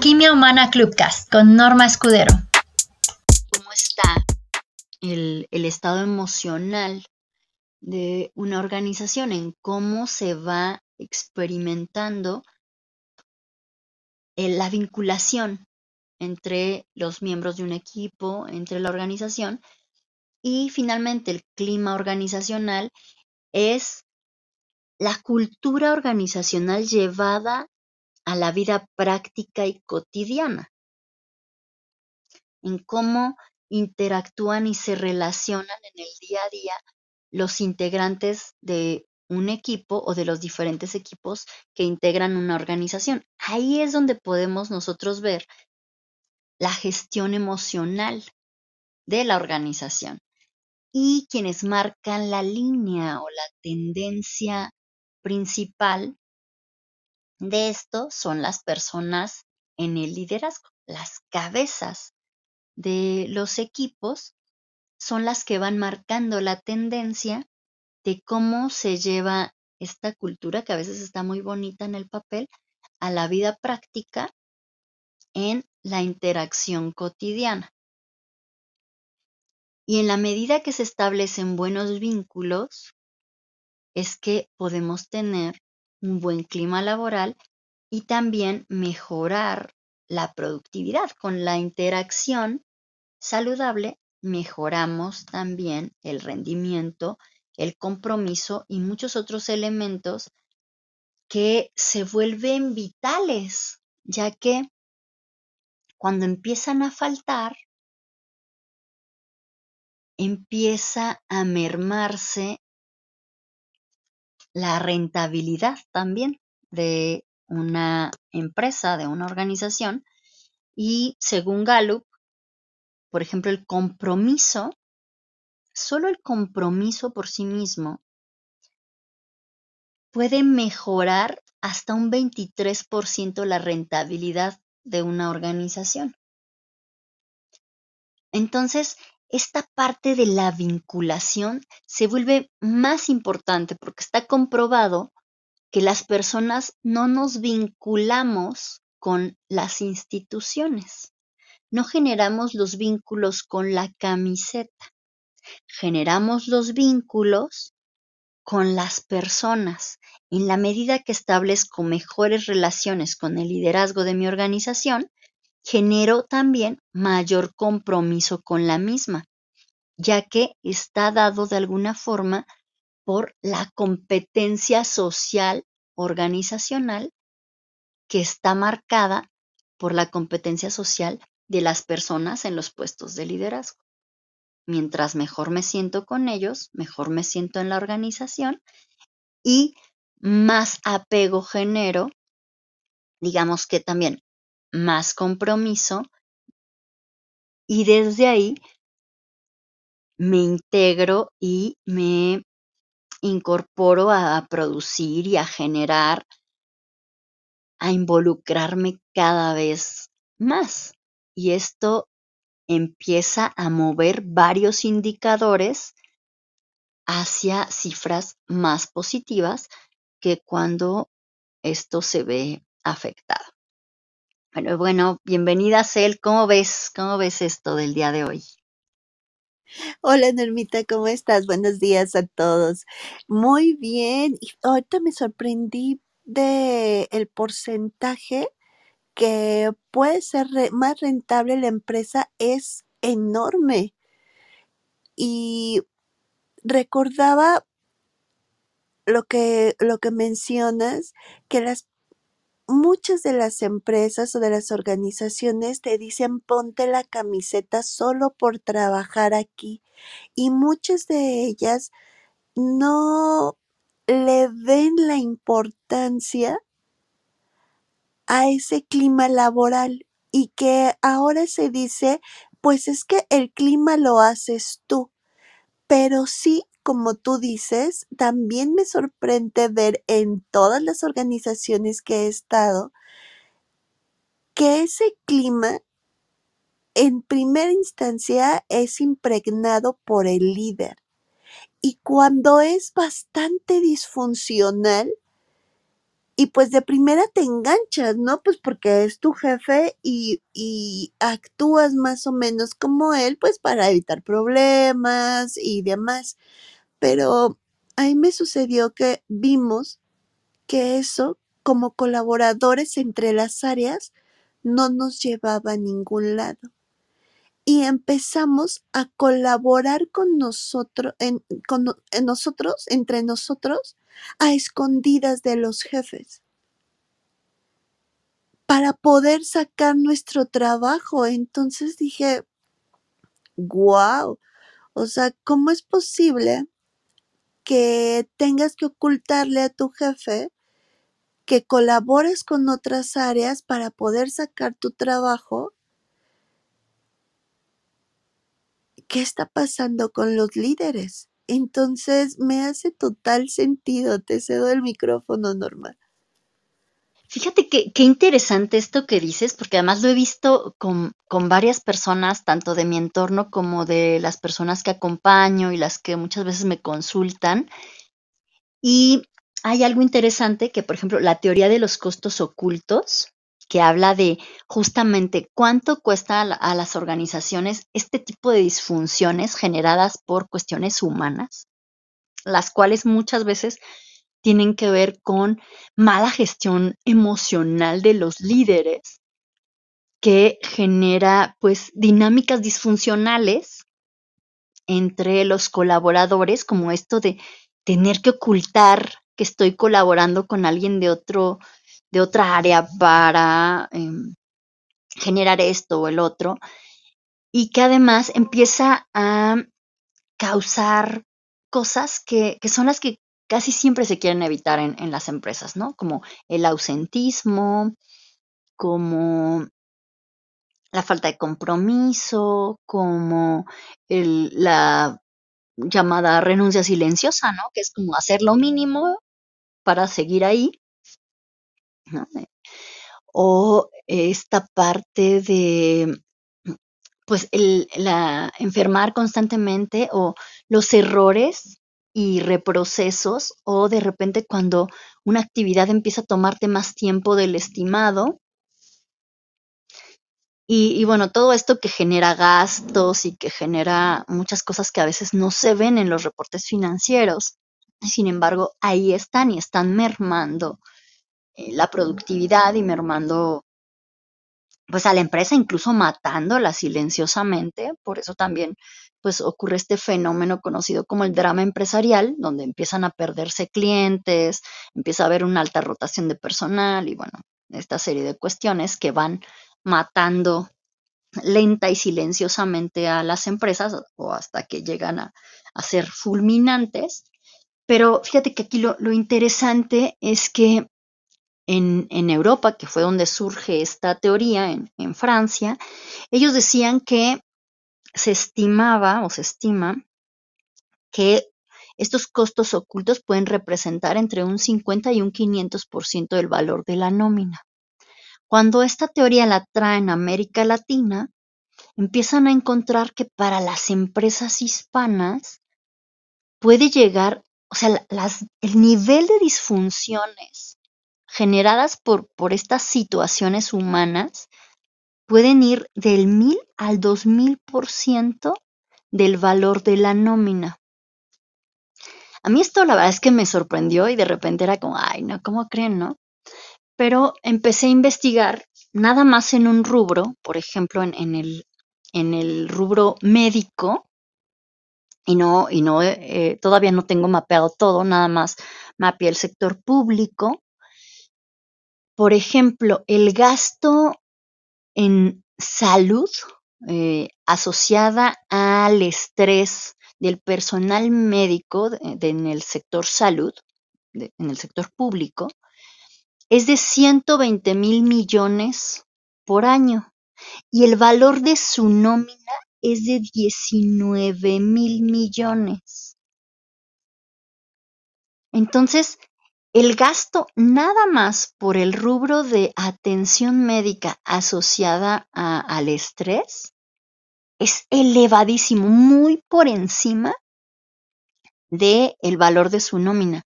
Alquimia Humana Clubcast con Norma Escudero. ¿Cómo está el, el estado emocional de una organización? En cómo se va experimentando la vinculación entre los miembros de un equipo, entre la organización y finalmente el clima organizacional es la cultura organizacional llevada a la vida práctica y cotidiana, en cómo interactúan y se relacionan en el día a día los integrantes de un equipo o de los diferentes equipos que integran una organización. Ahí es donde podemos nosotros ver la gestión emocional de la organización. Y quienes marcan la línea o la tendencia principal de esto son las personas en el liderazgo. Las cabezas de los equipos son las que van marcando la tendencia de cómo se lleva esta cultura, que a veces está muy bonita en el papel, a la vida práctica en la interacción cotidiana. Y en la medida que se establecen buenos vínculos, es que podemos tener un buen clima laboral y también mejorar la productividad. Con la interacción saludable mejoramos también el rendimiento, el compromiso y muchos otros elementos que se vuelven vitales, ya que cuando empiezan a faltar, empieza a mermarse la rentabilidad también de una empresa, de una organización. Y según Gallup, por ejemplo, el compromiso, solo el compromiso por sí mismo puede mejorar hasta un 23% la rentabilidad de una organización. Entonces, esta parte de la vinculación se vuelve más importante porque está comprobado que las personas no nos vinculamos con las instituciones, no generamos los vínculos con la camiseta, generamos los vínculos con las personas. En la medida que establezco mejores relaciones con el liderazgo de mi organización, genero también mayor compromiso con la misma, ya que está dado de alguna forma por la competencia social organizacional que está marcada por la competencia social de las personas en los puestos de liderazgo. Mientras mejor me siento con ellos, mejor me siento en la organización y más apego genero, digamos que también más compromiso y desde ahí me integro y me incorporo a, producir y a generar, a involucrarme cada vez más. Y esto empieza a mover varios indicadores hacia cifras más positivas que cuando esto se ve afectado. Bueno, bueno, bienvenida Cel, ¿cómo ves? ¿Cómo ves esto del día de hoy? Hola Normita, ¿cómo estás? Buenos días a todos. Muy bien. Y ahorita me sorprendí de el porcentaje que puede ser más rentable la empresa es enorme. Y recordaba lo que, lo que mencionas, que las muchas de las empresas o de las organizaciones te dicen ponte la camiseta solo por trabajar aquí y muchas de ellas no le den la importancia a ese clima laboral y que ahora se dice pues es que el clima lo haces tú pero sí como tú dices, también me sorprende ver en todas las organizaciones que he estado que ese clima en primera instancia es impregnado por el líder. Y cuando es bastante disfuncional, y pues de primera te enganchas, ¿no? Pues porque es tu jefe y, y actúas más o menos como él, pues para evitar problemas y demás. Pero ahí me sucedió que vimos que eso, como colaboradores entre las áreas, no nos llevaba a ningún lado. Y empezamos a colaborar con nosotros, en, con, nosotros, entre nosotros, a escondidas de los jefes para poder sacar nuestro trabajo. Entonces dije, wow, o sea, ¿cómo es posible que tengas que ocultarle a tu jefe que colabores con otras áreas para poder sacar tu trabajo? ¿Qué está pasando con los líderes? Entonces me hace total sentido. Te cedo el micrófono, Norma. Fíjate qué interesante esto que dices, porque además lo he visto con, con varias personas, tanto de mi entorno como de las personas que acompaño y las que muchas veces me consultan. Y hay algo interesante que, por ejemplo, la teoría de los costos ocultos, que habla de justamente cuánto cuesta a, la- a las organizaciones este tipo de disfunciones generadas por cuestiones humanas, las cuales muchas veces tienen que ver con mala gestión emocional de los líderes que genera pues dinámicas disfuncionales entre los colaboradores, como esto de tener que ocultar que estoy colaborando con alguien de otro, de otra área para em, generar esto o el otro, y que además empieza a causar cosas que, que son las que casi siempre se quieren evitar en, en las empresas, ¿no? Como el ausentismo, como la falta de compromiso, como el- la llamada renuncia silenciosa, ¿no? Que es como hacer lo mínimo para seguir ahí, O esta parte de, pues, el, la enfermar constantemente o los errores y reprocesos o de repente cuando una actividad empieza a tomarte más tiempo del estimado y, y bueno, todo esto que genera gastos y que genera muchas cosas que a veces no se ven en los reportes financieros. Sin embargo, ahí están y están mermando la productividad y mermando pues a la empresa, incluso matándola silenciosamente. Por eso también pues ocurre este fenómeno conocido como el drama empresarial, donde empiezan a perderse clientes, empieza a haber una alta rotación de personal y bueno, esta serie de cuestiones que van matando lenta y silenciosamente a las empresas o hasta que llegan a, a ser fulminantes. Pero fíjate que aquí lo, lo interesante es que en, Europa, que fue donde surge esta teoría, en, Francia, ellos decían que se estimaba o se estima que estos costos ocultos pueden representar entre un 50 y un 500% del valor de la nómina. Cuando esta teoría la traen a América Latina, empiezan a encontrar que para las empresas hispanas puede llegar, o sea, el nivel de disfunciones generadas por, por estas situaciones humanas pueden ir del mil al dos mil por ciento del valor de la nómina. A mí esto la verdad es que me sorprendió y de repente era como, ay, no, ¿cómo creen, no? Pero empecé a investigar nada más en un rubro, por ejemplo, en, en el, en el rubro médico, y no, y no, eh, todavía no tengo mapeado todo, nada más mapeé el sector público. Por ejemplo, el gasto en salud eh, asociada al estrés del personal médico en el sector salud, en el sector público, es de 120 mil millones por año y el valor de su nómina es de 19 mil millones. Entonces, el gasto nada más por el rubro de atención médica asociada a, al estrés es elevadísimo, muy por encima del el valor de su nómina.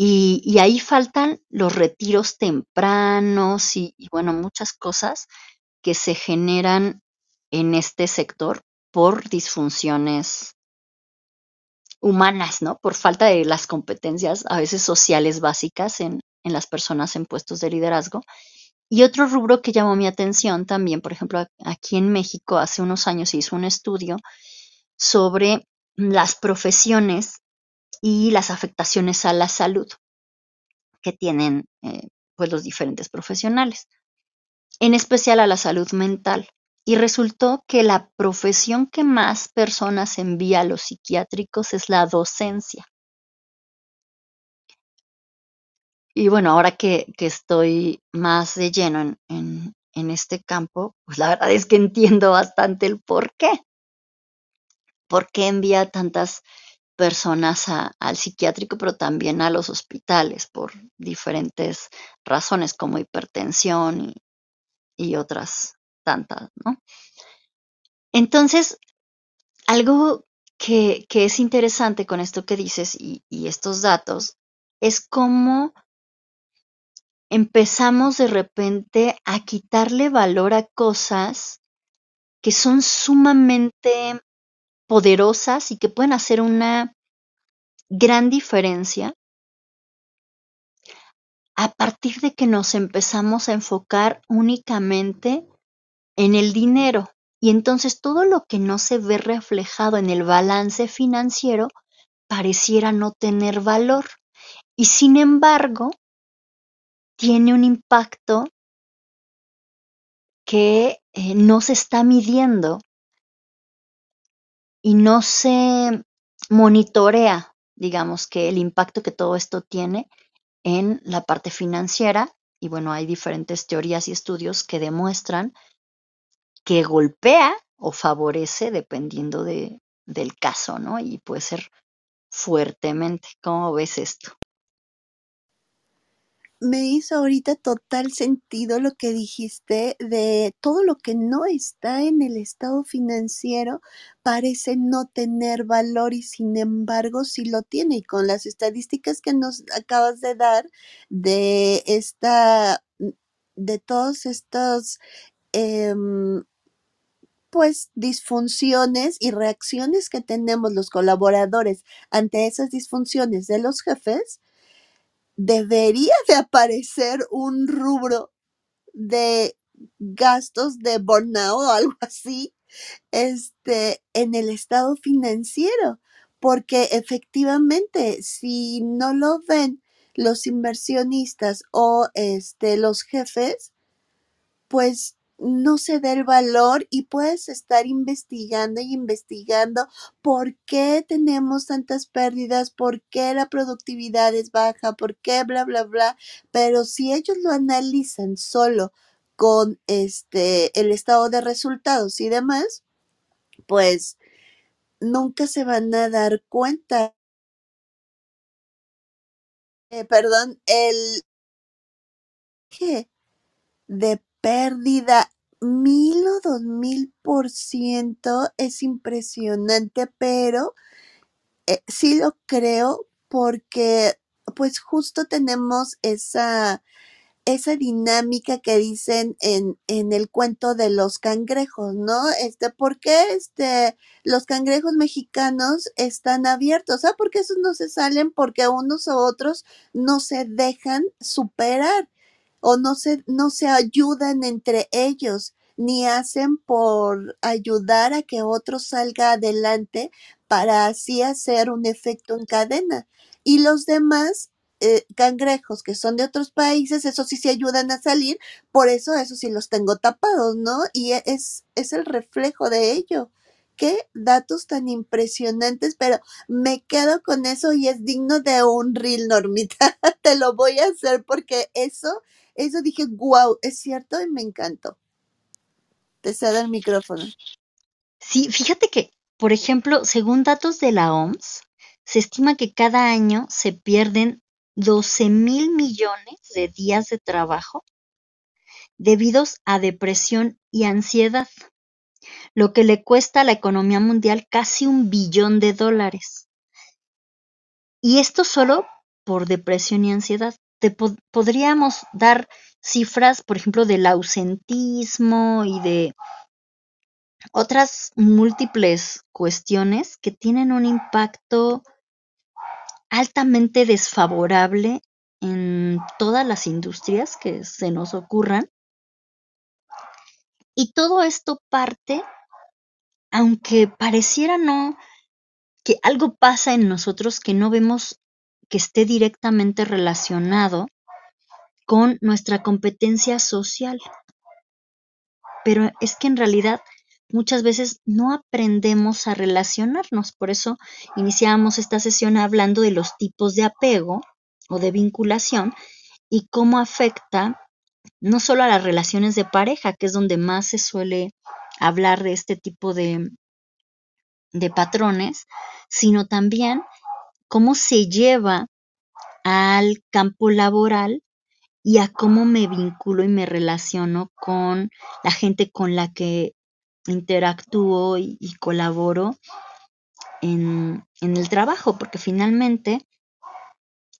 Y, ahí faltan los retiros tempranos y, y, bueno, muchas cosas que se generan en este sector por disfunciones humanas, ¿no? Por falta de las competencias a veces sociales básicas en, en las personas en puestos de liderazgo. Y otro rubro que llamó mi atención también, por ejemplo, aquí en México hace unos años se hizo un estudio sobre las profesiones y las afectaciones a la salud que tienen eh, pues los diferentes profesionales, en especial a la salud mental. Y resultó que la profesión que más personas envía a los psiquiátricos es la docencia. Y bueno, ahora que, estoy más de lleno en, este campo, pues la verdad es que entiendo bastante el por qué. ¿Por qué envía tantas personas al psiquiátrico, pero también a los hospitales por diferentes razones como hipertensión y, otras tantas, ¿no? Entonces, algo que, es interesante con esto que dices y, y estos datos es cómo empezamos de repente a quitarle valor a cosas que son sumamente poderosas y que pueden hacer una gran diferencia a partir de que nos empezamos a enfocar únicamente en el dinero. Y entonces todo lo que no se ve reflejado en el balance financiero pareciera no tener valor. Y sin embargo, tiene un impacto que eh, no se está midiendo y no se monitorea, digamos, que el impacto que todo esto tiene en la parte financiera. Y bueno, hay diferentes teorías y estudios que demuestran que golpea o favorece dependiendo de, del caso, ¿no? Y puede ser fuertemente. ¿Cómo ves esto? me hizo ahorita total sentido lo que dijiste de todo lo que no está en el estado financiero parece no tener valor y sin embargo sí lo tiene. Y con las estadísticas que nos acabas de dar de esta, de todos estos, em, pues disfunciones y reacciones que tenemos los colaboradores ante esas disfunciones de los jefes, debería de aparecer un rubro de gastos de burnout o algo así, este, en el estado financiero, porque efectivamente, si no lo ven los inversionistas o este, los jefes, pues no se da el valor y puedes estar investigando y investigando por qué tenemos tantas pérdidas, por qué la productividad es baja, por qué bla, bla, bla. Pero si ellos lo analizan solo con este, el estado de resultados y demás, pues nunca se van a dar cuenta. Eh, perdón, el que de pérdida mil o dos mil por ciento es impresionante, pero eh, sí lo creo porque pues justo tenemos esa esa dinámica que dicen en, en el cuento de los cangrejos, ¿no? Este, ¿por qué este, los cangrejos mexicanos están abiertos? Ah, porque esos no se salen porque unos u otros no se dejan superar o no se, no se ayudan entre ellos, ni hacen por ayudar a que otro salga adelante para así hacer un efecto en cadena. Y los demás eh, cangrejos que son de otros países, eso sí se ayudan a salir, por eso eso sí los tengo tapados, ¿no? Y e, es, es el reflejo de ello. Qué datos tan impresionantes, pero me quedo con eso y es digno de un reel, Normita. Te lo voy a hacer porque eso eso dije, wow, es cierto y me encantó. Te cedo el micrófono. Sí, fíjate que, por ejemplo, según datos de la OMS, se estima que cada año se pierden 12 mil millones de días de trabajo debidos a depresión y ansiedad, lo que le cuesta a la economía mundial casi un billón de dólares. Y esto solo por depresión y ansiedad. Te podríamos dar cifras, por ejemplo, del ausentismo y de otras múltiples cuestiones que tienen un impacto altamente desfavorable en todas las industrias que se nos ocurran. Y todo esto parte, aunque pareciera no, que algo pasa en nosotros que no vemos que esté directamente relacionado con nuestra competencia social. Pero es que en realidad muchas veces no aprendemos a relacionarnos. Por eso iniciamos esta sesión hablando de los tipos de apego o de vinculación y cómo afecta no solo a las relaciones de pareja, que es donde más se suele hablar de este tipo de, de patrones, sino también cómo se lleva al campo laboral y a cómo me vinculo y me relaciono con la gente con la que interactúo y, colaboro en, en, el trabajo, porque finalmente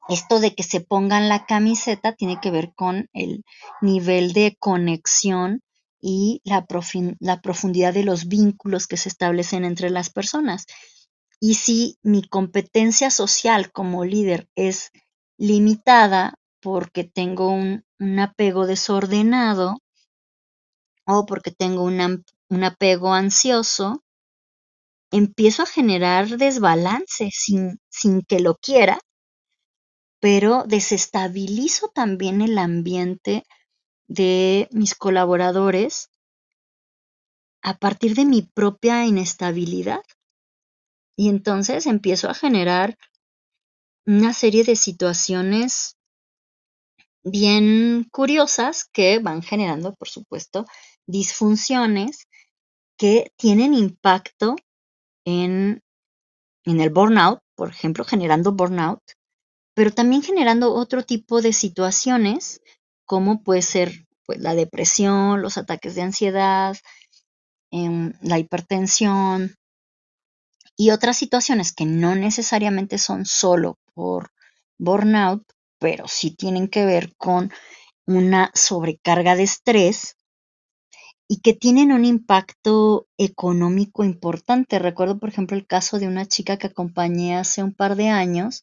esto de que se pongan la camiseta tiene que ver con el nivel de conexión y la, la profundidad de los vínculos que se establecen entre las personas. Y si mi competencia social como líder es limitada porque tengo un, apego desordenado o porque tengo un apego ansioso, empiezo a generar desbalance sin, sin que lo quiera, pero desestabilizo también el ambiente de mis colaboradores a partir de mi propia inestabilidad. Y entonces empiezo a generar una serie de situaciones bien curiosas que van generando, por supuesto, disfunciones que tienen impacto en, en el burnout, por ejemplo, generando burnout, pero también generando otro tipo de situaciones, como puede ser pues, la depresión, los ataques de ansiedad, em, la hipertensión, y otras situaciones que no necesariamente son solo por burnout, pero sí tienen que ver con una sobrecarga de estrés y que tienen un impacto económico importante. Recuerdo, por ejemplo, el caso de una chica que acompañé hace un par de años.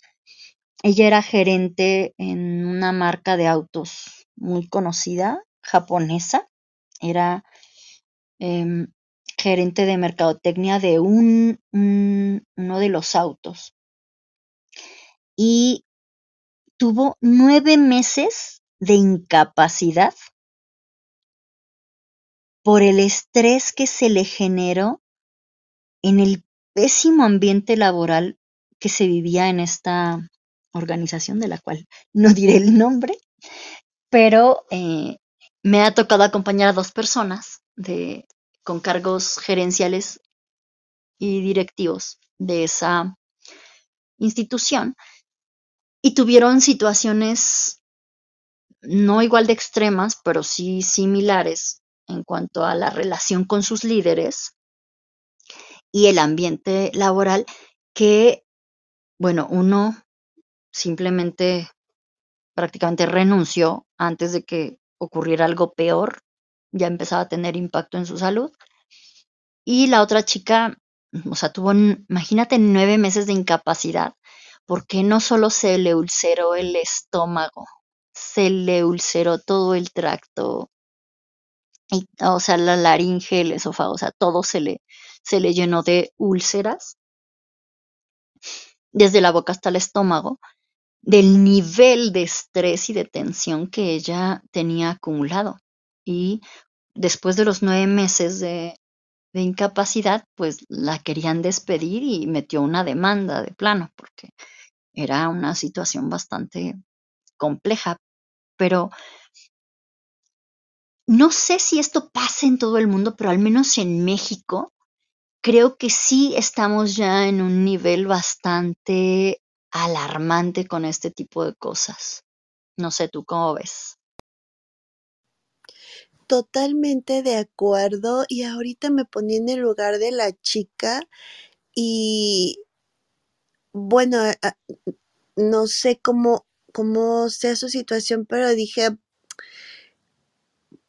Ella era gerente en una marca de autos muy conocida, japonesa. Era em, gerente de mercadotecnia de un, uno de los autos. Y tuvo nueve meses de incapacidad por el estrés que se le generó en el pésimo ambiente laboral que se vivía en esta organización de la cual no diré el nombre, pero eh, me ha tocado acompañar a dos personas de, con cargos gerenciales y directivos de esa institución. Y tuvieron situaciones no igual de extremas, pero sí similares en cuanto a la relación con sus líderes y el ambiente laboral que, bueno, uno simplemente prácticamente renunció antes de que ocurriera algo peor ya empezaba a tener impacto en su salud. Y la otra chica, o sea, tuvo, imagínate, nueve meses de incapacidad, porque no solo se le ulceró el estómago, se le ulceró todo el tracto, y, o sea, la laringe, el esófago, o sea, todo se le, se le llenó de úlceras, desde la boca hasta el estómago, del nivel de estrés y de tensión que ella tenía acumulado. Y después de los nueve meses de, incapacidad, pues la querían despedir y metió una demanda de plano, porque era una situación bastante compleja. Pero no sé si esto pasa en todo el mundo, pero al menos en México, creo que sí estamos ya en un nivel bastante alarmante con este tipo de cosas. No sé tú cómo ves. Totalmente de acuerdo. Y ahorita me ponía en el lugar de la chica y bueno, no sé cómo, cómo sea su situación, pero dije,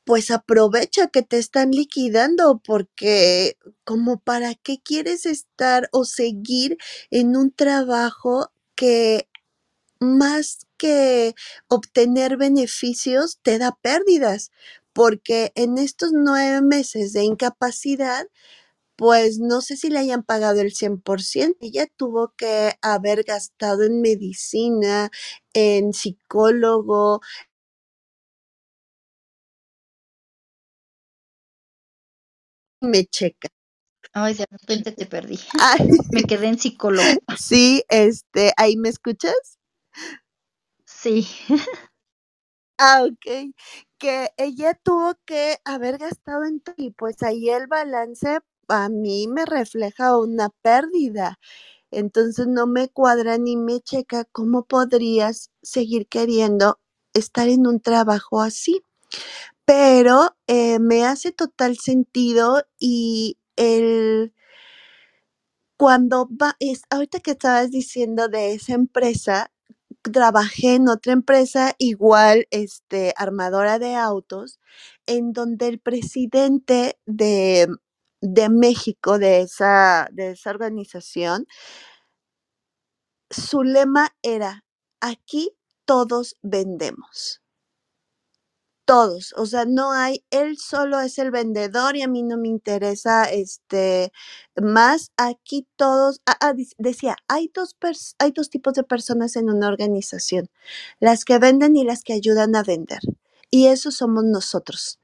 pues aprovecha que te están liquidando porque como para qué quieres estar o seguir en un trabajo que más que obtener beneficios te da pérdidas, porque en estos nueve meses de incapacidad, pues no sé si le hayan pagado el 100%. Ella tuvo que haber gastado en medicina, en psicólogo, me checa. Ay, de repente te perdí. Ay, Me quedé en psicólogo. sí, este, ¿ahí me escuchas? Sí. Ah, ok. Que ella tuvo que haber gastado en y pues ahí el balance a mí me refleja una pérdida. Entonces no me cuadra ni me checa cómo podrías seguir queriendo estar en un trabajo así. Pero eh, me hace total sentido y el cuando va, es, ahorita que estabas diciendo de esa empresa, trabajé en otra empresa igual, este, armadora de autos, en donde el presidente de, de México, de esa, de esa organización, su lema era, aquí todos vendemos. Todos, o sea, no hay, él solo es el vendedor y a mí no me interesa este más. Aquí todos, ah, ah, decía, hay dos, hay dos tipos de personas en una organización, las que venden y las que ayudan a vender. Y eso somos nosotros.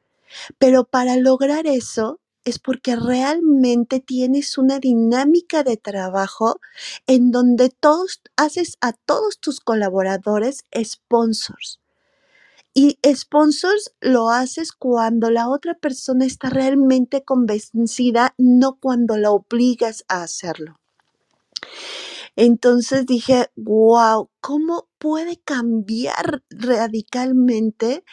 Pero para lograr eso es porque realmente tienes una dinámica de trabajo en donde todos haces a todos tus colaboradores sponsors. Y sponsors lo haces cuando la otra persona está realmente convencida, no cuando la obligas a hacerlo. Entonces dije, wow, ¿cómo puede cambiar radicalmente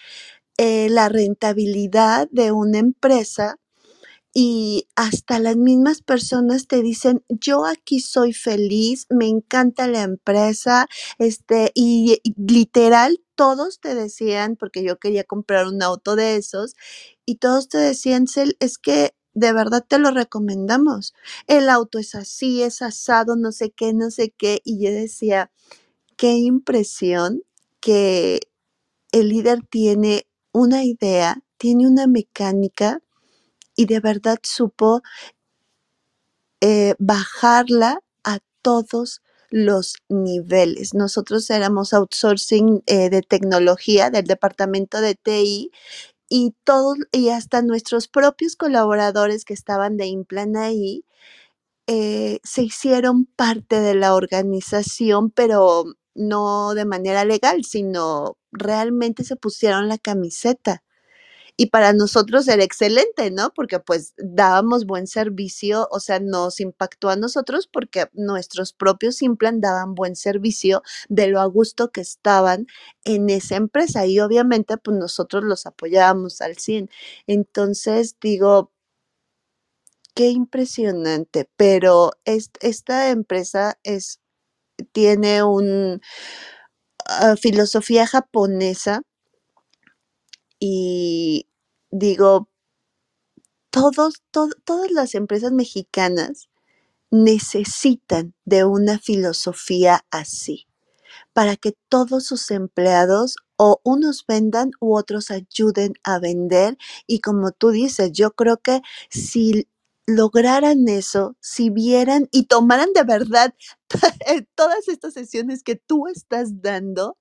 eh, la rentabilidad de una empresa? Y hasta las mismas personas te dicen, yo aquí soy feliz, me encanta la empresa, este, y, y literal todos te decían, porque yo quería comprar un auto de esos, y todos te decían, Cel, es que de verdad te lo recomendamos. El auto es así, es asado, no sé qué, no sé qué. Y yo decía, qué impresión que el líder tiene una idea, tiene una mecánica y de verdad supo eh, bajarla a todos los niveles. Nosotros éramos outsourcing eh, de tecnología del departamento de TI y todos y hasta nuestros propios colaboradores que estaban de Implan ahí eh, se hicieron parte de la organización, pero no de manera legal, sino realmente se pusieron la camiseta. Y para nosotros era excelente, ¿no? Porque pues dábamos buen servicio, o sea, nos impactó a nosotros porque nuestros propios implant daban buen servicio de lo a gusto que estaban en esa empresa y obviamente pues nosotros los apoyábamos al 100. Entonces digo, qué impresionante, pero est- esta empresa es, tiene un ah, filosofía japonesa y digo, todas las empresas mexicanas necesitan de una filosofía así, para que todos sus empleados o unos vendan u otros ayuden a vender. Y como tú dices, yo creo que si lograran eso, si vieran y tomaran de verdad todas estas sesiones que tú estás dando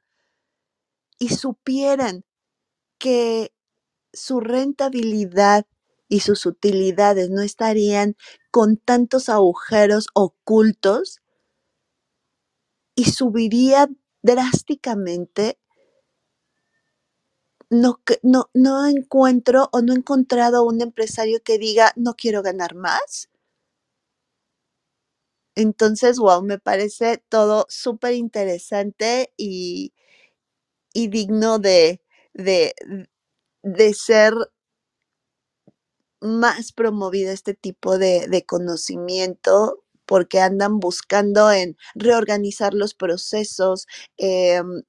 y supieran que su rentabilidad y sus utilidades no estarían con tantos agujeros ocultos y subiría drásticamente, no, no, no encuentro o no he encontrado un empresario que diga, no quiero ganar más. Entonces, wow, me parece todo súper interesante y, y digno de, de, de ser más promovido este tipo de, de conocimiento porque andan buscando en reorganizar los procesos, em,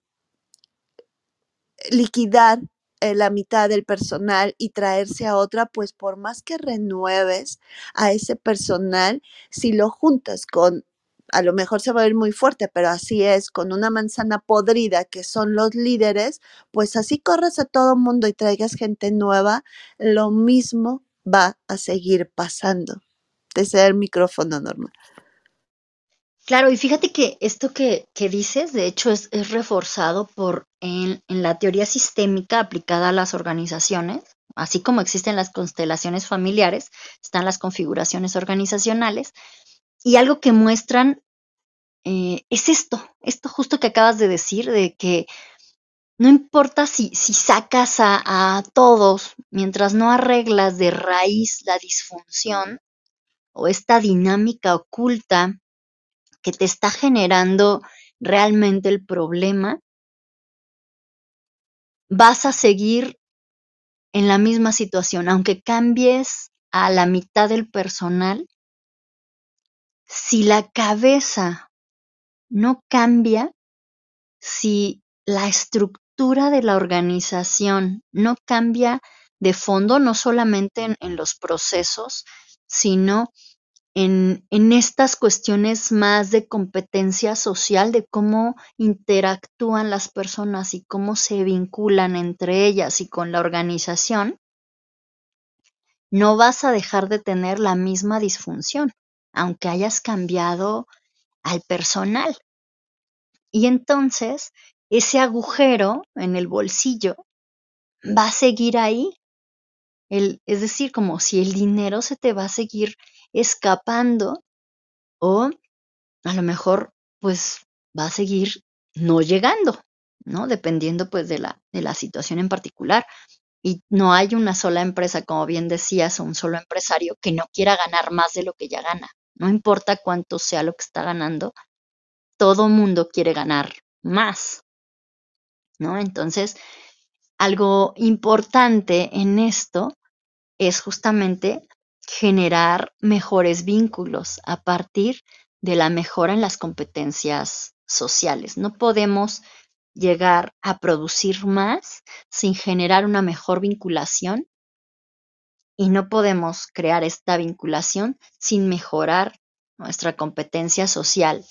liquidar eh, la mitad del personal y traerse a otra, pues por más que renueves a ese personal, si lo juntas con, a lo mejor se va a ver muy fuerte, pero así es, con una manzana podrida que son los líderes, pues así corres a todo mundo y traigas gente nueva, lo mismo va a seguir pasando. Desde el micrófono normal. Claro, y fíjate que esto que, dices, de hecho, es, reforzado por en, la teoría sistémica aplicada a las organizaciones, así como existen las constelaciones familiares, están las configuraciones organizacionales, y algo que muestran eh, es esto, esto justo que acabas de decir, de que no importa si, si sacas a, a todos, mientras no arreglas de raíz la disfunción o esta dinámica oculta que te está generando realmente el problema, vas a seguir en la misma situación, aunque cambies a la mitad del personal, si la cabeza no cambia, si la estructura de la organización no cambia de fondo, no solamente en, los procesos, sino en, estas cuestiones más de competencia social, de cómo interactúan las personas y cómo se vinculan entre ellas y con la organización, no vas a dejar de tener la misma disfunción, aunque hayas cambiado al personal. Y entonces, ese agujero en el bolsillo va a seguir ahí. es decir, como si el dinero se te va a seguir escapando o a lo mejor pues va a seguir no llegando, ¿no? Dependiendo pues de la, de la situación en particular. Y no hay una sola empresa, como bien decías, o un solo empresario que no quiera ganar más de lo que ya gana. No importa cuánto sea lo que está ganando, todo mundo quiere ganar más, ¿no? Entonces, algo importante en esto es justamente generar mejores vínculos a partir de la mejora en las competencias sociales. No podemos llegar a producir más sin generar una mejor vinculación y no podemos crear esta vinculación sin mejorar nuestra competencia social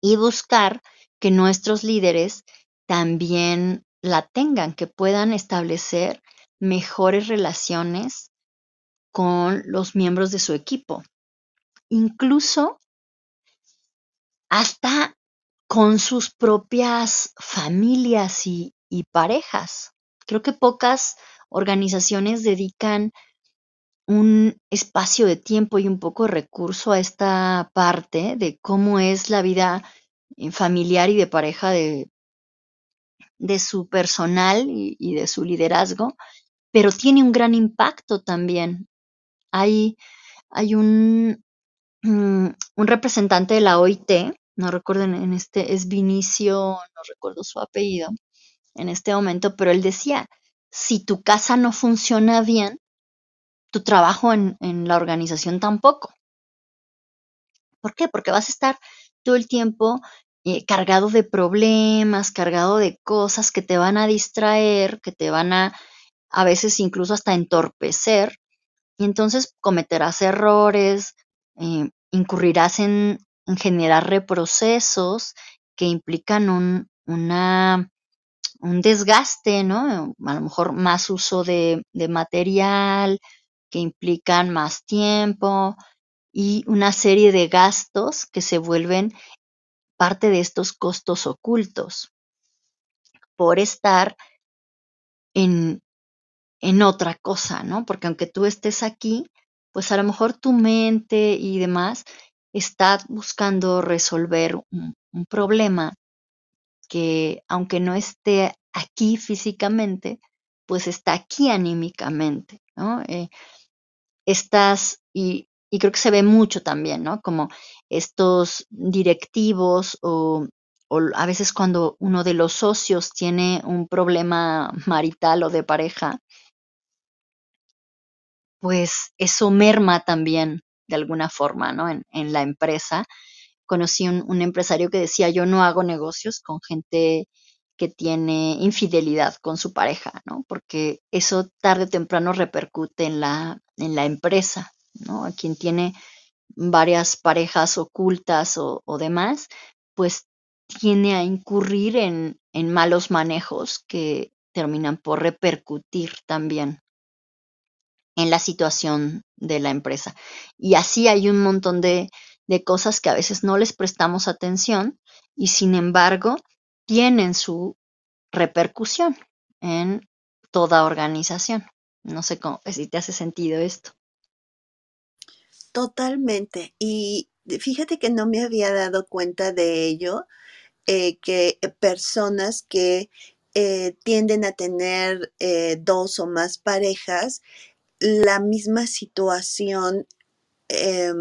y buscar que nuestros líderes también la tengan, que puedan establecer mejores relaciones con los miembros de su equipo, incluso hasta con sus propias familias y, parejas. Creo que pocas organizaciones dedican un espacio de tiempo y un poco de recurso a esta parte de cómo es la vida eh, familiar y de pareja de, de su personal y, de su liderazgo, pero tiene un gran impacto también. Hay, hay un, un representante de la OIT, no recuerdo en este, es Vinicio, no recuerdo su apellido en este momento, pero él decía, si tu casa no funciona bien, tu trabajo en, la organización tampoco. ¿Por qué? Porque vas a estar todo el tiempo eh, cargado de problemas, cargado de cosas que te van a distraer, que te van a a veces incluso hasta entorpecer y entonces cometerás errores, eh, incurrirás en, generar reprocesos que implican un, una, un desgaste, ¿no? A lo mejor más uso de, material, que implican más tiempo y una serie de gastos que se vuelven parte de estos costos ocultos por estar en, en otra cosa, ¿no? Porque aunque tú estés aquí, pues a lo mejor tu mente y demás está buscando resolver un, problema que aunque no esté aquí físicamente, pues está aquí anímicamente, ¿no? Eh, estás, y, y, creo que se ve mucho también, ¿no? Como estos directivos o, o, a veces cuando uno de los socios tiene un problema marital o de pareja, pues eso merma también de alguna forma, ¿no? En, en la empresa. Conocí un, empresario que decía, yo no hago negocios con gente que tiene infidelidad con su pareja, ¿no? Porque eso tarde o temprano repercute en la, en la empresa, ¿no? A quien tiene varias parejas ocultas o, o demás, pues tiene a incurrir en, en malos manejos que terminan por repercutir también en la situación de la empresa. Y así hay un montón de, de, cosas que a veces no les prestamos atención y sin embargo tienen su repercusión en toda organización. No sé cómo, si te hace sentido esto. Totalmente. Y fíjate que no me había dado cuenta de ello, eh, que personas que eh, tienden a tener eh, dos o más parejas, la misma situación eh,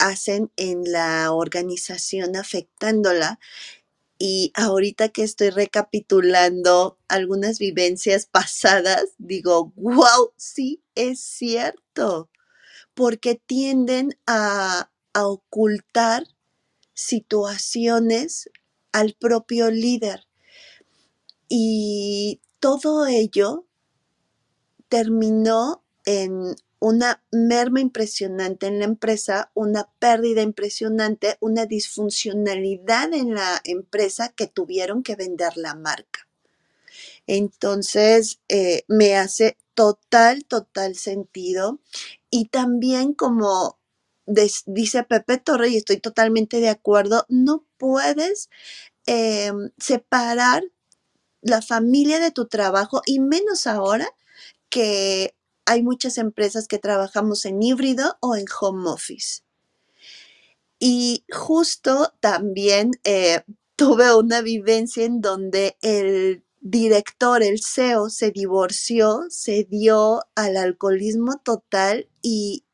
hacen en la organización afectándola. Y ahorita que estoy recapitulando algunas vivencias pasadas, digo, wow, sí, es cierto, porque tienden a, a ocultar situaciones al propio líder. Y todo ello terminó en una merma impresionante en la empresa, una pérdida impresionante, una disfuncionalidad en la empresa que tuvieron que vender la marca. Entonces, eh, me hace total, total sentido. Y también como dice Pepe Torre, y estoy totalmente de acuerdo, no puedes eh, separar la familia de tu trabajo y menos ahora que hay muchas empresas que trabajamos en híbrido o en home office. Y justo también eh, tuve una vivencia en donde el director, el CEO, se divorció, se dio al alcoholismo total y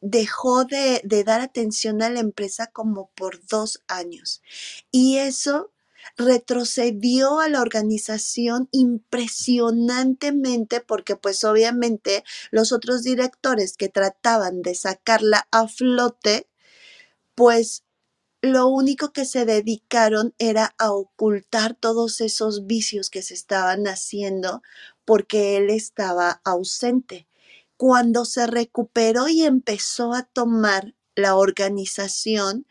dejó de, de, dar atención a la empresa como por dos años. Y eso retrocedió a la organización impresionantemente porque pues obviamente los otros directores que trataban de sacarla a flote, pues lo único que se dedicaron era a ocultar todos esos vicios que se estaban haciendo porque él estaba ausente. Cuando se recuperó y empezó a tomar la organización,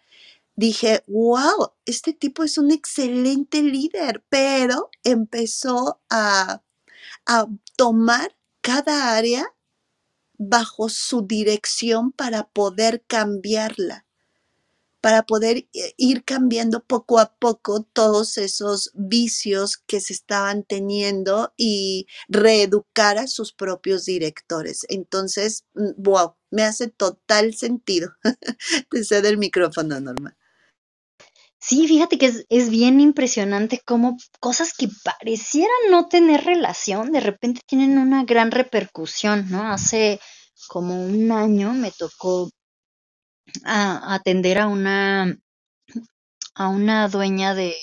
dije, wow, este tipo es un excelente líder, pero empezó a, a tomar cada área bajo su dirección para poder cambiarla para poder ir cambiando poco a poco todos esos vicios que se estaban teniendo y reeducar a sus propios directores. Entonces, wow, me hace total sentido. Te cedo el micrófono, Norma. Sí, fíjate que es, es, bien impresionante cómo cosas que parecieran no tener relación, de repente tienen una gran repercusión, ¿no? Hace como un año me tocó a atender a una a una dueña de,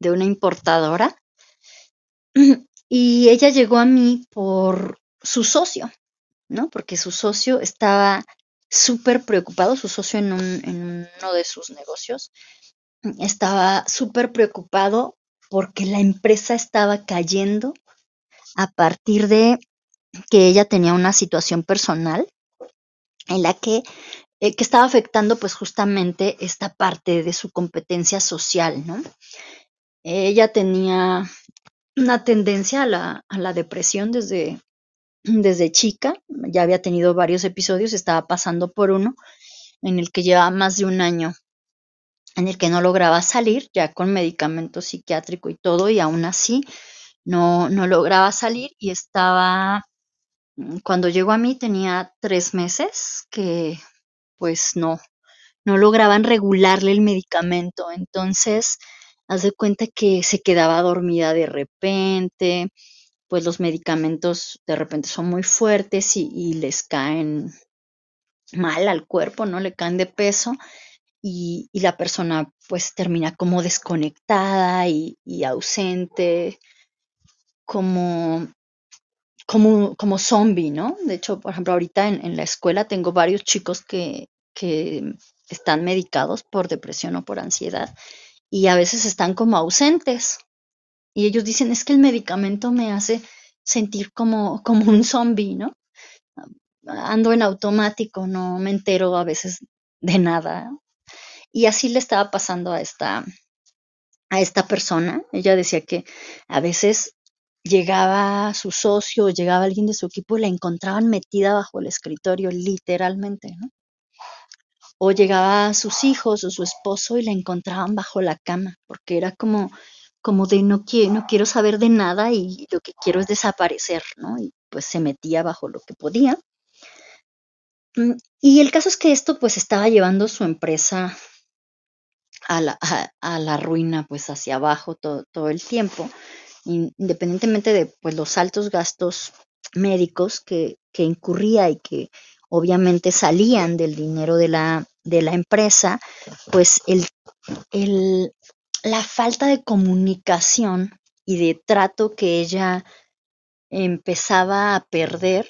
de una importadora y ella llegó a mí por su socio, ¿no? Porque su socio estaba súper preocupado, su socio en, en uno de sus negocios estaba súper preocupado porque la empresa estaba cayendo a partir de que ella tenía una situación personal en la que eh, que estaba afectando pues justamente esta parte de su competencia social, ¿no? Ella tenía una tendencia a la, a la depresión desde, desde chica, ya había tenido varios episodios, estaba pasando por uno en el que llevaba más de un año en el que no lograba salir, ya con medicamento psiquiátrico y todo, y aún así no, no lograba salir y estaba, cuando llegó a mí tenía tres meses que pues no, no lograban regularle el medicamento. Entonces, haz de cuenta que se quedaba dormida de repente, pues los medicamentos de repente son muy fuertes y, y les caen mal al cuerpo, ¿no? Le caen de peso y, la persona pues termina como desconectada y, y ausente, como como, como zombie, ¿no? De hecho, por ejemplo, ahorita en, en la escuela tengo varios chicos que, que están medicados por depresión o por ansiedad y a veces están como ausentes. Y ellos dicen, es que el medicamento me hace sentir como, como un zombie, ¿no? Ando en automático, no me entero a veces de nada. Y así le estaba pasando a esta, a esta persona. Ella decía que a veces llegaba su socio, llegaba alguien de su equipo y la encontraban metida bajo el escritorio, literalmente, ¿no? O llegaba sus hijos o su esposo y la encontraban bajo la cama, porque era como, como de no, quiero, no quiero saber de nada y lo que quiero es desaparecer, ¿no? Y pues se metía bajo lo que podía. Mm, y el caso es que esto pues estaba llevando su empresa a la, a, a la ruina, pues hacia abajo todo, todo el tiempo, independientemente de pues los altos gastos médicos que, que incurría y que obviamente salían del dinero de la, de la empresa, pues el, el, la falta de comunicación y de trato que ella empezaba a perder,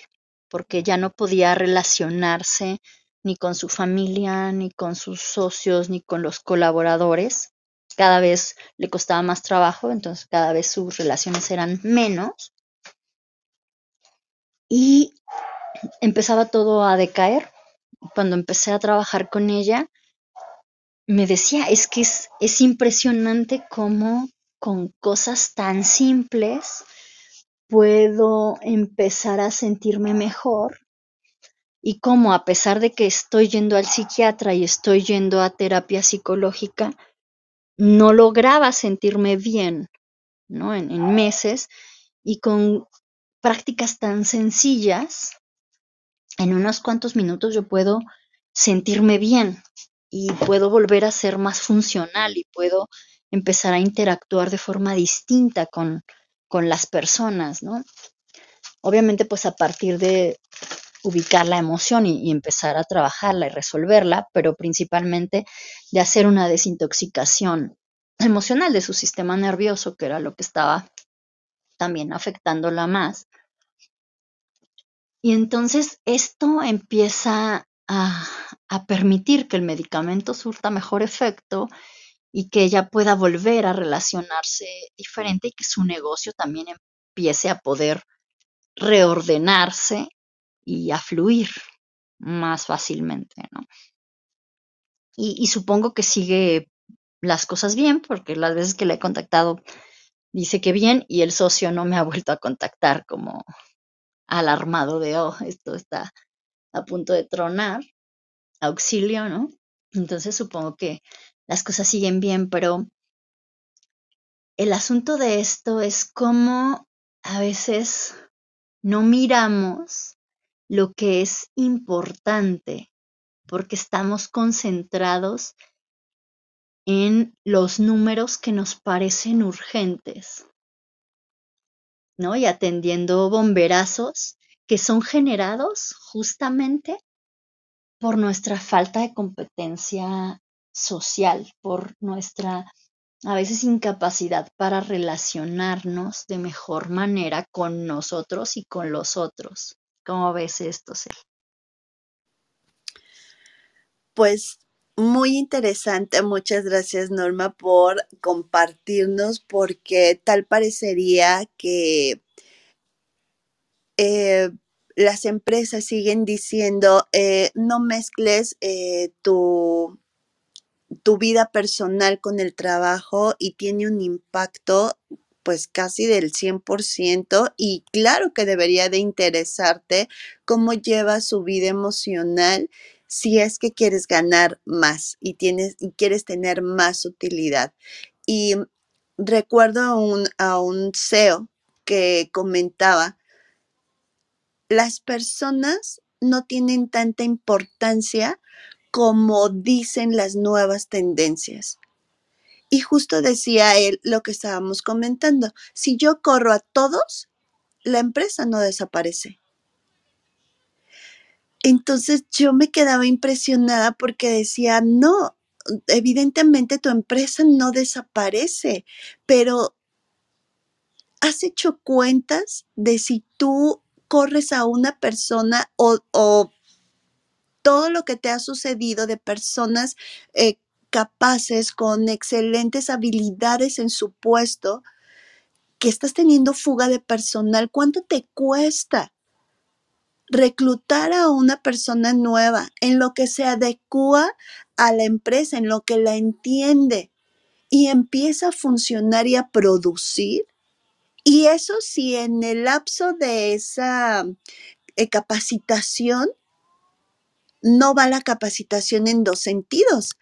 porque ya no podía relacionarse ni con su familia, ni con sus socios, ni con los colaboradores. Cada vez le costaba más trabajo, entonces cada vez sus relaciones eran menos. Y empezaba todo a decaer. Cuando empecé a trabajar con ella, me decía, es que es, es impresionante cómo con cosas tan simples puedo empezar a sentirme mejor y cómo a pesar de que estoy yendo al psiquiatra y estoy yendo a terapia psicológica, no lograba sentirme bien, ¿no? En, en meses y con prácticas tan sencillas en unos cuantos minutos yo puedo sentirme bien y puedo volver a ser más funcional y puedo empezar a interactuar de forma distinta con, con las personas, ¿no? Obviamente, pues a partir de ubicar la emoción y, empezar a trabajarla y resolverla, pero principalmente de hacer una desintoxicación emocional de su sistema nervioso, que era lo que estaba también afectándola más. Y entonces esto empieza a, permitir que el medicamento surta mejor efecto y que ella pueda volver a relacionarse diferente y que su negocio también empiece a poder reordenarse y a fluir más fácilmente, ¿no? Y, y, supongo que sigue las cosas bien, porque las veces que le he contactado dice que bien y el socio no me ha vuelto a contactar como alarmado de, oh, esto está a punto de tronar, auxilio, ¿no? Entonces supongo que las cosas siguen bien, pero el asunto de esto es cómo a veces no miramos lo que es importante porque estamos concentrados en los números que nos parecen urgentes. ¿no? Y atendiendo bomberazos que son generados justamente por nuestra falta de competencia social, por nuestra a veces incapacidad para relacionarnos de mejor manera con nosotros y con los otros. ¿Cómo ves esto, Cel? Pues muy interesante. Muchas gracias, Norma, por compartirnos, porque tal parecería que eh, las empresas siguen diciendo, eh, no mezcles eh, tu, tu vida personal con el trabajo y tiene un impacto pues casi del 100% y claro que debería de interesarte cómo lleva su vida emocional si es que quieres ganar más y, tienes, y quieres tener más utilidad. Y recuerdo a un, a un CEO que comentaba, las personas no tienen tanta importancia como dicen las nuevas tendencias. Y justo decía él lo que estábamos comentando, si yo corro a todos, la empresa no desaparece. Entonces yo me quedaba impresionada porque decía, no, evidentemente tu empresa no desaparece, pero has hecho cuentas de si tú corres a una persona o, todo lo que te ha sucedido de personas eh, capaces, con excelentes habilidades en su puesto, que estás teniendo fuga de personal, ¿cuánto te cuesta reclutar a una persona nueva en lo que se adecua a la empresa, en lo que la entiende y empieza a funcionar y a producir? Y eso sí, en el lapso de esa eh, capacitación, no va la capacitación en dos sentidos,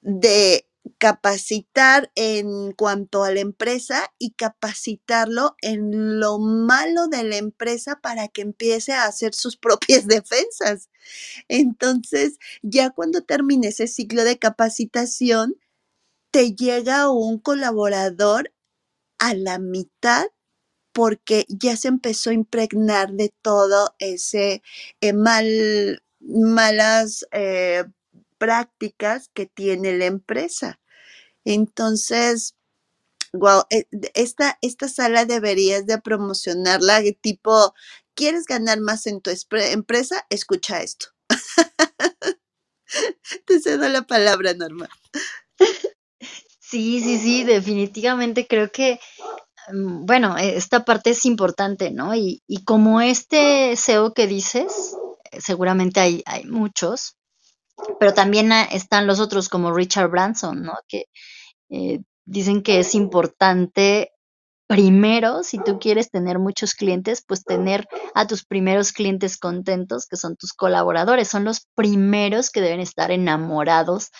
de capacitar en cuanto a la empresa y capacitarlo en lo malo de la empresa para que empiece a hacer sus propias defensas. Entonces, ya cuando termine ese ciclo de capacitación, te llega un colaborador a la mitad porque ya se empezó a impregnar de todo ese eh, mal, malas eh, prácticas que tiene la empresa. Entonces, wow, esta, esta sala deberías de promocionarla, tipo, ¿quieres ganar más en tu empresa? Escucha esto. Te cedo la palabra, Norma. Sí, sí, sí, definitivamente creo que, mm, bueno, e, esta parte es importante, ¿no? Y, y como este SEO que dices, eh, seguramente hay, hay muchos, pero también están los otros como Richard Branson, ¿no? Que eh, dicen que es importante primero, si tú quieres tener muchos clientes, pues tener a tus primeros clientes contentos, que son tus colaboradores, son los primeros que deben estar enamorados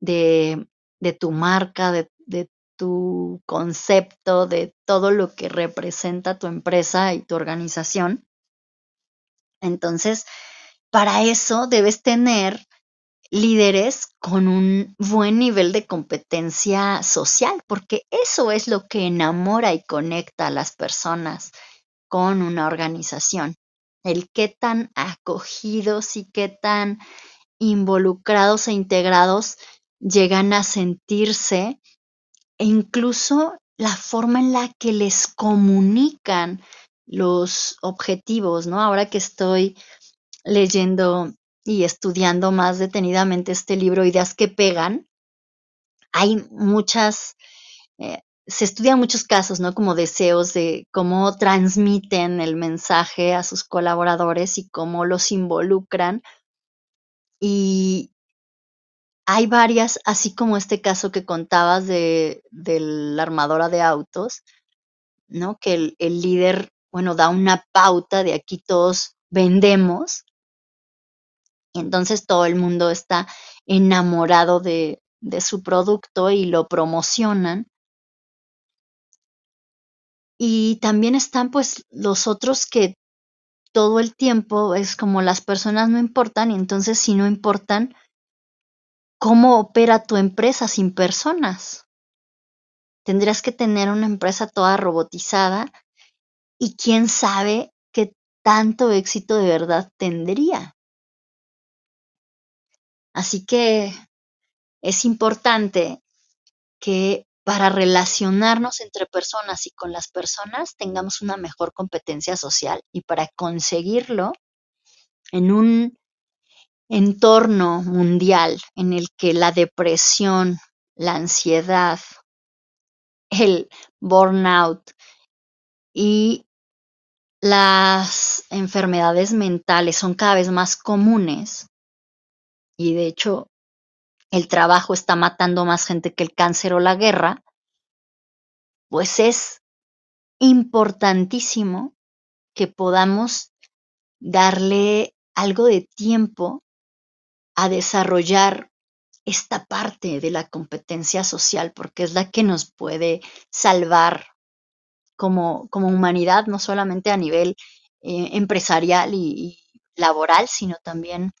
de, de tu marca, de, de tu concepto, de todo lo que representa tu empresa y tu organización. Entonces, para eso debes tener líderes con un buen nivel de competencia social, porque eso es lo que enamora y conecta a las personas con una organización. El qué tan acogidos y qué tan involucrados e integrados llegan a sentirse e incluso la forma en la que les comunican los objetivos, ¿no? Ahora que estoy leyendo y estudiando más detenidamente este libro, Ideas que pegan, hay muchas, eh, se estudian muchos casos, ¿no? Como deseos de cómo transmiten el mensaje a sus colaboradores y cómo los involucran. Y hay varias, así como este caso que contabas de, de la armadora de autos, ¿no? Que el, el líder, bueno, da una pauta de aquí todos vendemos entonces todo el mundo está enamorado de, de su producto y lo promocionan. Y también están pues los otros que todo el tiempo es como las personas no importan y entonces si no importan, ¿cómo opera tu empresa sin personas? Tendrías que tener una empresa toda robotizada y quién sabe qué tanto éxito de verdad tendría. Así que es importante que para relacionarnos entre personas y con las personas tengamos una mejor competencia social y para conseguirlo en un entorno mundial en el que la depresión, la ansiedad, el burnout y las enfermedades mentales son cada vez más comunes, y de hecho el trabajo está matando más gente que el cáncer o la guerra, pues es importantísimo que podamos darle algo de tiempo a desarrollar esta parte de la competencia social, porque es la que nos puede salvar como, como humanidad, no solamente a nivel eh, empresarial y, y laboral, sino también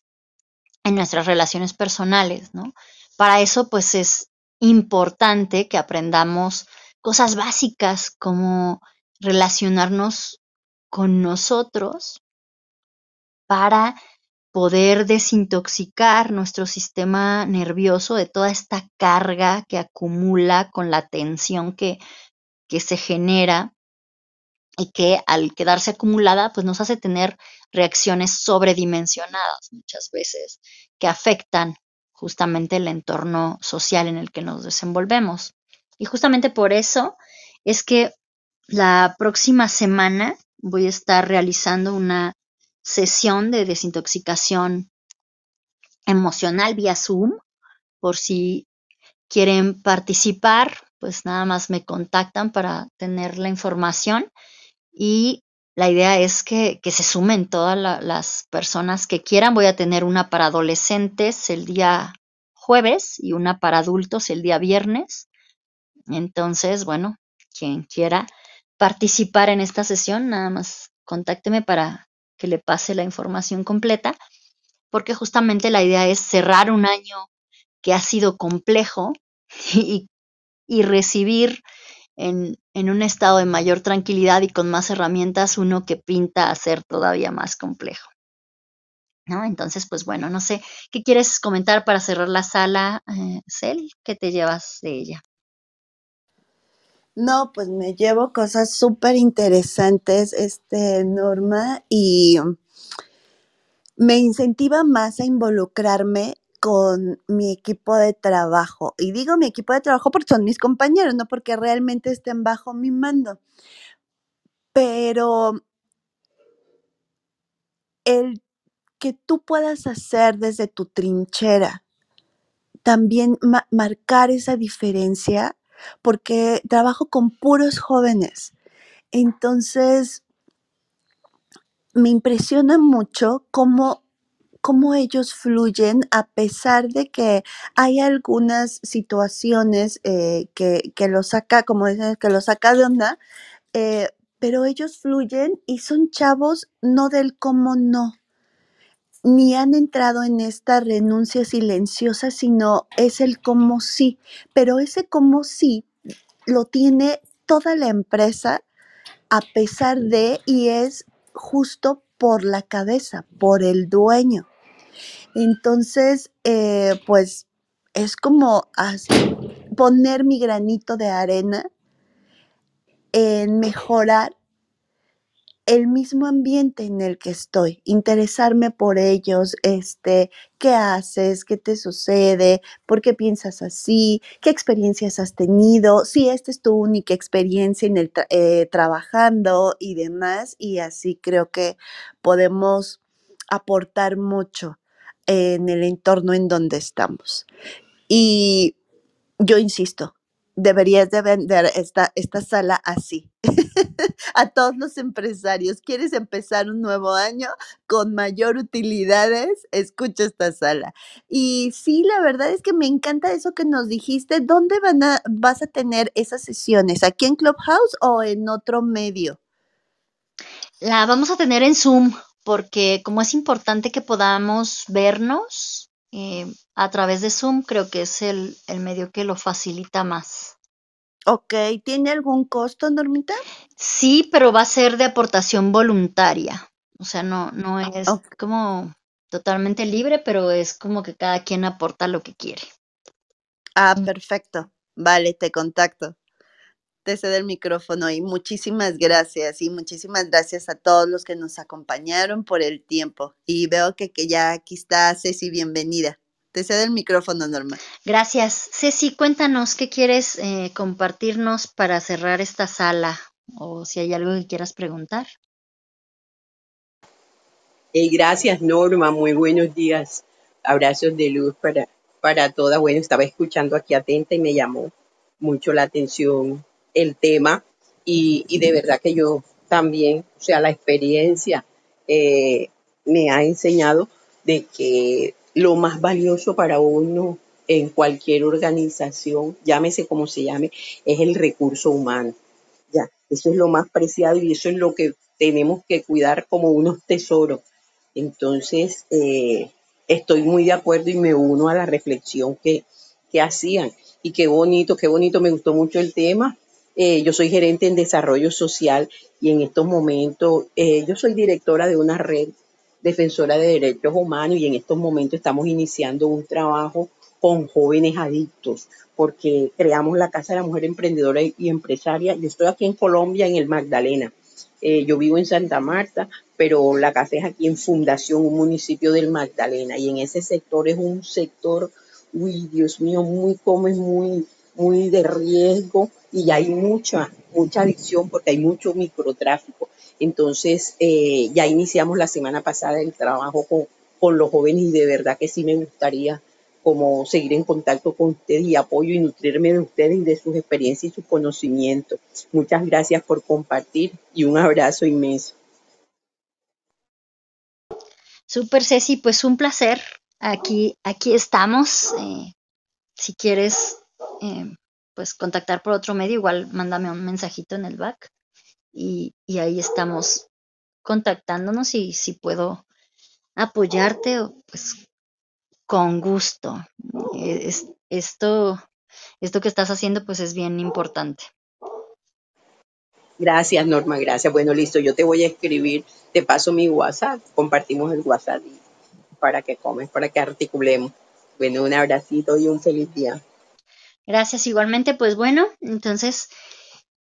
en nuestras relaciones personales, ¿no? Para eso, pues es importante que aprendamos cosas básicas como relacionarnos con nosotros para poder desintoxicar nuestro sistema nervioso de toda esta carga que acumula con la tensión que, que se genera y que al quedarse acumulada, pues nos hace tener reacciones sobredimensionadas muchas veces que afectan justamente el entorno social en el que nos desenvolvemos. Y justamente por eso es que la próxima semana voy a estar realizando una sesión de desintoxicación emocional vía Zoom. Por si quieren participar, pues nada más me contactan para tener la información y la idea es que, se sumen todas las personas que quieran. Voy a tener una para adolescentes el día jueves y una para adultos el día viernes. Entonces, bueno, quien quiera participar en esta sesión, nada más contácteme para que le pase la información completa, porque justamente la idea es cerrar un año que ha sido complejo y, y recibir en, un estado de mayor tranquilidad y con más herramientas uno que pinta a ser todavía más complejo. ¿No? Entonces, pues bueno, no sé, ¿qué quieres comentar para cerrar la sala, eh, Cel? ¿Qué te llevas de ella? No, pues me llevo cosas súper interesantes, este, Norma, y me incentiva más a involucrarme con mi equipo de trabajo. Y digo mi equipo de trabajo porque son mis compañeros, no porque realmente estén bajo mi mando. Pero el que tú puedas hacer desde tu trinchera, también marcar esa diferencia, porque trabajo con puros jóvenes. Entonces, me impresiona mucho cómo cómo ellos fluyen a pesar de que hay algunas situaciones eh, que, que los saca, como dicen, que los saca de onda, eh, pero ellos fluyen y son chavos no del cómo no, ni han entrado en esta renuncia silenciosa, sino es el cómo sí, pero ese cómo sí lo tiene toda la empresa a pesar de y es justo por la cabeza, por el dueño. Entonces, eh, pues es como poner mi granito de arena en mejorar el mismo ambiente en el que estoy, interesarme por ellos, este, qué haces, qué te sucede, por qué piensas así, qué experiencias has tenido, si esta es tu única experiencia en el eh, trabajando y demás, y así creo que podemos aportar mucho en el entorno en donde estamos. Y yo insisto, deberías de vender esta, esta sala así. a todos los empresarios. ¿Quieres empezar un nuevo año con mayor utilidades? Escucha esta sala. Y sí, la verdad es que me encanta eso que nos dijiste. ¿Dónde van a, vas a tener esas sesiones? ¿Aquí en Clubhouse o en otro medio? La vamos a tener en Zoom porque como es importante que podamos vernos eh, a través de Zoom, creo que es el, medio que lo facilita más. Ok, ¿tiene algún costo, Normita? Sí, pero va a ser de aportación voluntaria. O sea, no, no ah, es como totalmente libre, pero es como que cada quien aporta lo que quiere. Ah, perfecto. Vale, te contacto te cedo el micrófono y muchísimas gracias y muchísimas gracias a todos los que nos acompañaron por el tiempo. Y veo que, que ya aquí está Ceci, bienvenida. Te cedo el micrófono, Norma. Gracias. Ceci, cuéntanos qué quieres eh, compartirnos para cerrar esta sala o si hay algo que quieras preguntar. Eh, gracias, Norma. Muy buenos días. Abrazos de luz para, para todas. Bueno, estaba escuchando aquí atenta y me llamó mucho la atención el tema y, de verdad que yo también, o sea, la experiencia eh, me ha enseñado de que lo más valioso para uno en cualquier organización, llámese como se llame, es el recurso humano. Ya, eso es lo más preciado y eso es lo que tenemos que cuidar como unos tesoros. Entonces, eh, estoy muy de acuerdo y me uno a la reflexión que, que hacían. Y qué bonito, qué bonito, me gustó mucho el tema eh, yo soy gerente en desarrollo social y en estos momentos eh, yo soy directora de una red defensora de derechos humanos y en estos momentos estamos iniciando un trabajo con jóvenes adictos porque creamos la Casa de la Mujer Emprendedora y Empresaria. Yo estoy aquí en Colombia, en el Magdalena. Eh, yo vivo en Santa Marta, pero la casa es aquí en Fundación, un municipio del Magdalena, y en ese sector es un sector, uy, Dios mío, muy como es muy, muy de riesgo y hay mucha, mucha adicción porque hay mucho microtráfico. Entonces, eh, ya iniciamos la semana pasada el trabajo con, con los jóvenes y de verdad que sí me gustaría como seguir en contacto con ustedes y apoyo y nutrirme de ustedes y de sus experiencias y sus conocimientos. Muchas gracias por compartir y un abrazo inmenso. Super Ceci, pues un placer. Aquí, aquí estamos. Eh, si quieres, eh, pues contactar por otro medio, igual mándame un mensajito en el back y, y ahí estamos contactándonos y si puedo apoyarte, pues con gusto. Eh, es, esto, esto que estás haciendo pues es bien importante. Gracias, Norma, gracias. Bueno, listo, yo te voy a escribir, te paso mi WhatsApp, compartimos el WhatsApp para que comes, para que articulemos. Bueno, un abracito y un feliz día. Gracias, igualmente, pues bueno, entonces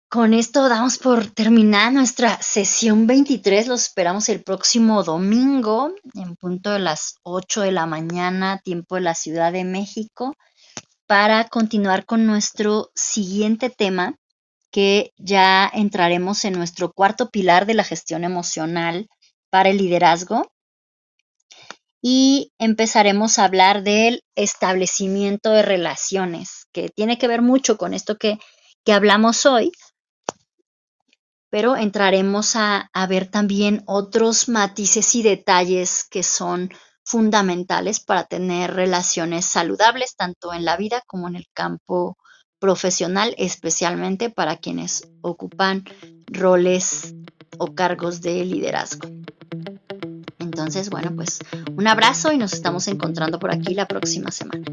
con esto damos por terminada nuestra sesión 23. Los esperamos el próximo domingo en punto de las 8 de la mañana, tiempo de la Ciudad de México, para continuar con nuestro siguiente tema, que ya entraremos en nuestro cuarto pilar de la gestión emocional para el liderazgo. Y empezaremos a hablar del establecimiento de relaciones, que tiene que ver mucho con esto que, que hablamos hoy, pero entraremos a, ver también otros matices y detalles que son fundamentales para tener relaciones saludables tanto en la vida como en el campo profesional, especialmente para quienes ocupan roles o cargos de liderazgo. Entonces, bueno, pues un abrazo y nos estamos encontrando por aquí la próxima semana.